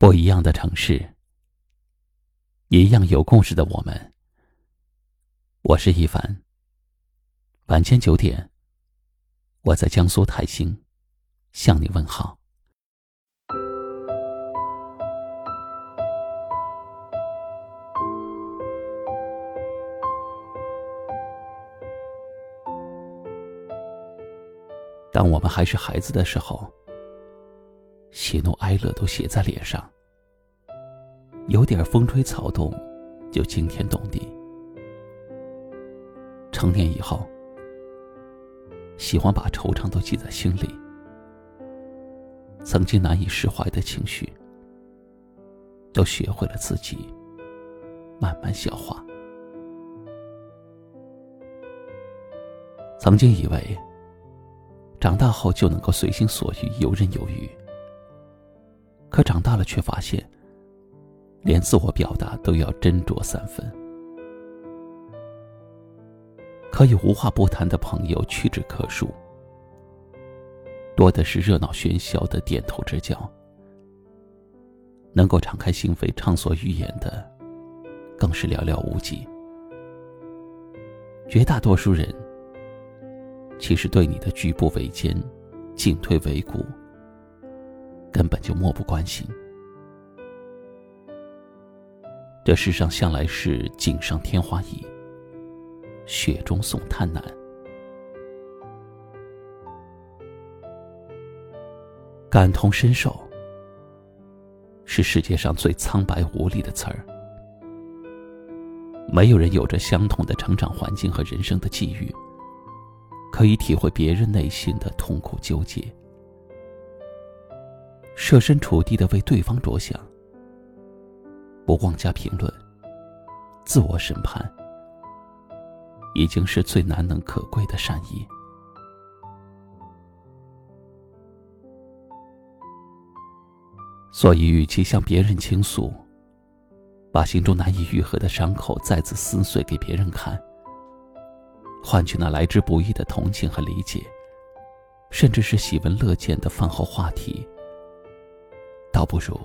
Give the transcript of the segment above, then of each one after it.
不一样的城市，一样有故事的我们。我是一凡。晚间九点，我在江苏泰兴向你问好。当我们还是孩子的时候。喜怒哀乐都写在脸上，有点风吹草动，就惊天动地。成年以后，喜欢把惆怅都记在心里，曾经难以释怀的情绪，都学会了自己慢慢消化。曾经以为，长大后就能够随心所欲、游刃有余。可长大了，却发现，连自我表达都要斟酌三分。可以无话不谈的朋友屈指可数，多的是热闹喧嚣的点头之交。能够敞开心扉、畅所欲言的，更是寥寥无几。绝大多数人，其实对你的举步维艰、进退维谷。根本就漠不关心。这世上向来是锦上添花易，雪中送炭难。感同身受，是世界上最苍白无力的词儿。没有人有着相同的成长环境和人生的际遇，可以体会别人内心的痛苦纠结。设身处地的为对方着想，不妄加评论，自我审判，已经是最难能可贵的善意。所以，与其向别人倾诉，把心中难以愈合的伤口再次撕碎给别人看，换取那来之不易的同情和理解，甚至是喜闻乐见的饭后话题。倒不如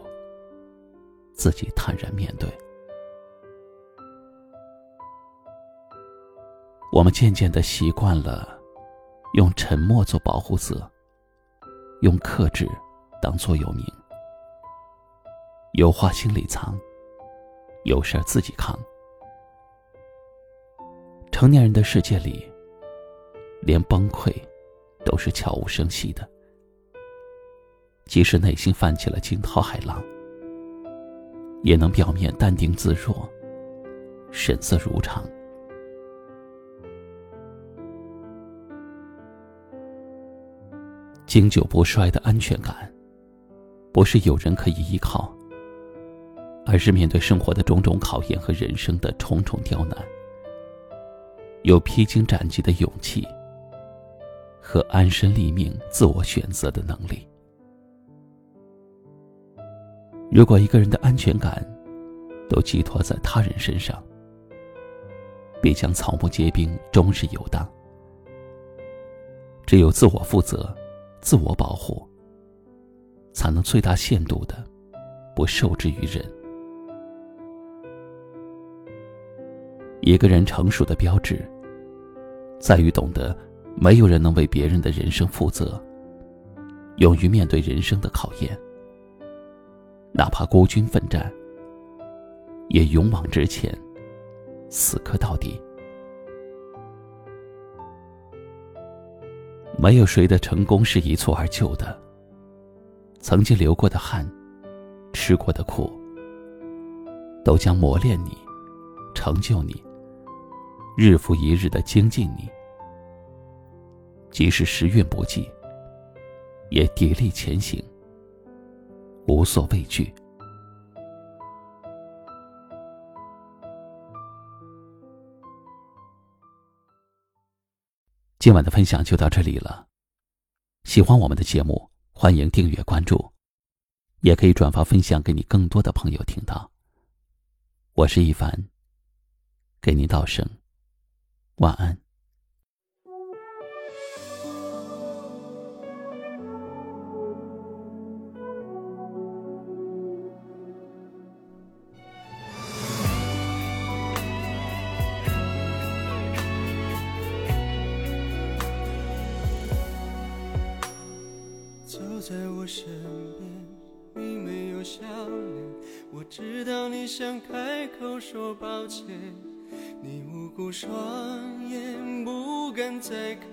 自己坦然面对。我们渐渐的习惯了用沉默做保护色，用克制当座右铭。有话心里藏，有事自己扛。成年人的世界里，连崩溃都是悄无声息的。即使内心泛起了惊涛骇浪，也能表面淡定自若，神色如常。经久不衰的安全感，不是有人可以依靠，而是面对生活的种种考验和人生的重重刁难，有披荆斩棘的勇气和安身立命、自我选择的能力。如果一个人的安全感都寄托在他人身上，必将草木皆兵，终日游荡。只有自我负责、自我保护，才能最大限度的不受制于人。一个人成熟的标志，在于懂得没有人能为别人的人生负责，勇于面对人生的考验。哪怕孤军奋战，也勇往直前，死磕到底。没有谁的成功是一蹴而就的。曾经流过的汗，吃过的苦，都将磨练你，成就你，日复一日的精进你。即使时运不济，也砥砺前行。无所畏惧。今晚的分享就到这里了。喜欢我们的节目，欢迎订阅关注，也可以转发分享给你更多的朋友听到。我是一凡，给您道声晚安。在我身边，你没有笑脸，我知道你想开口说抱歉，你无辜双眼不敢再看，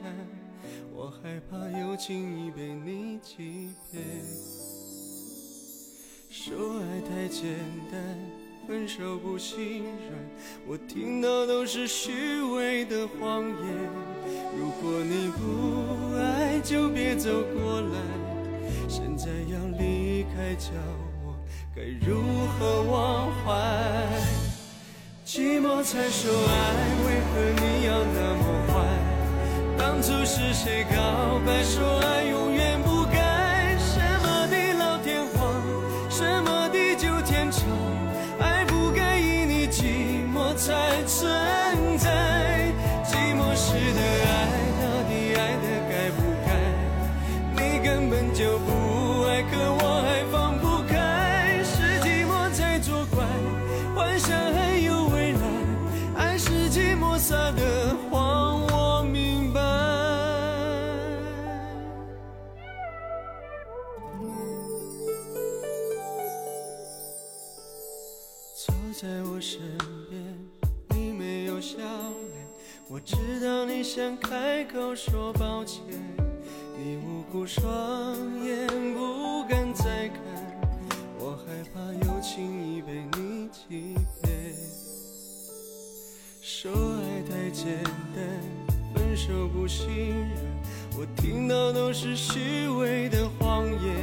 我害怕又轻易被你欺骗。说爱太简单，分手不心软，我听到都是虚伪的谎言。如果你不爱，就别走过来。在要离开，叫我该如何忘怀？寂寞才说爱，为何你要那么坏？当初是谁告白说爱永我知道你想开口说抱歉，你无辜双眼不敢。再看，我害怕又轻易被你欺骗。说爱太简单，分手不信任，我听到都是虚伪的谎言。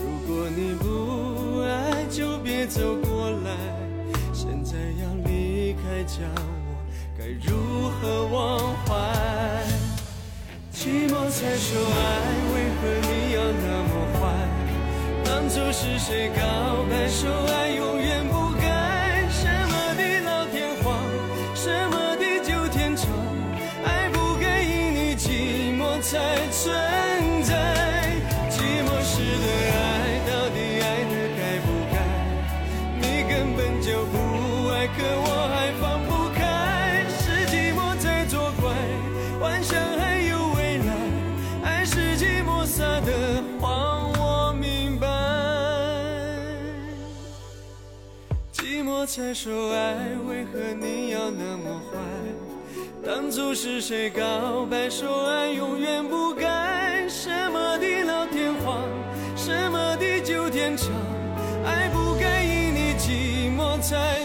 如果你不爱，就别走过来。现在要离开，叫该如何忘怀？寂寞才说爱，为何你要那么坏？当初是谁告白说爱永远不改？什么地老天荒，什么地久天长？爱不该因你寂寞才存才说爱，为何你要那么坏？当初是谁告白说爱永远不改？什么地老天荒，什么地久天长？爱不该因你寂寞才。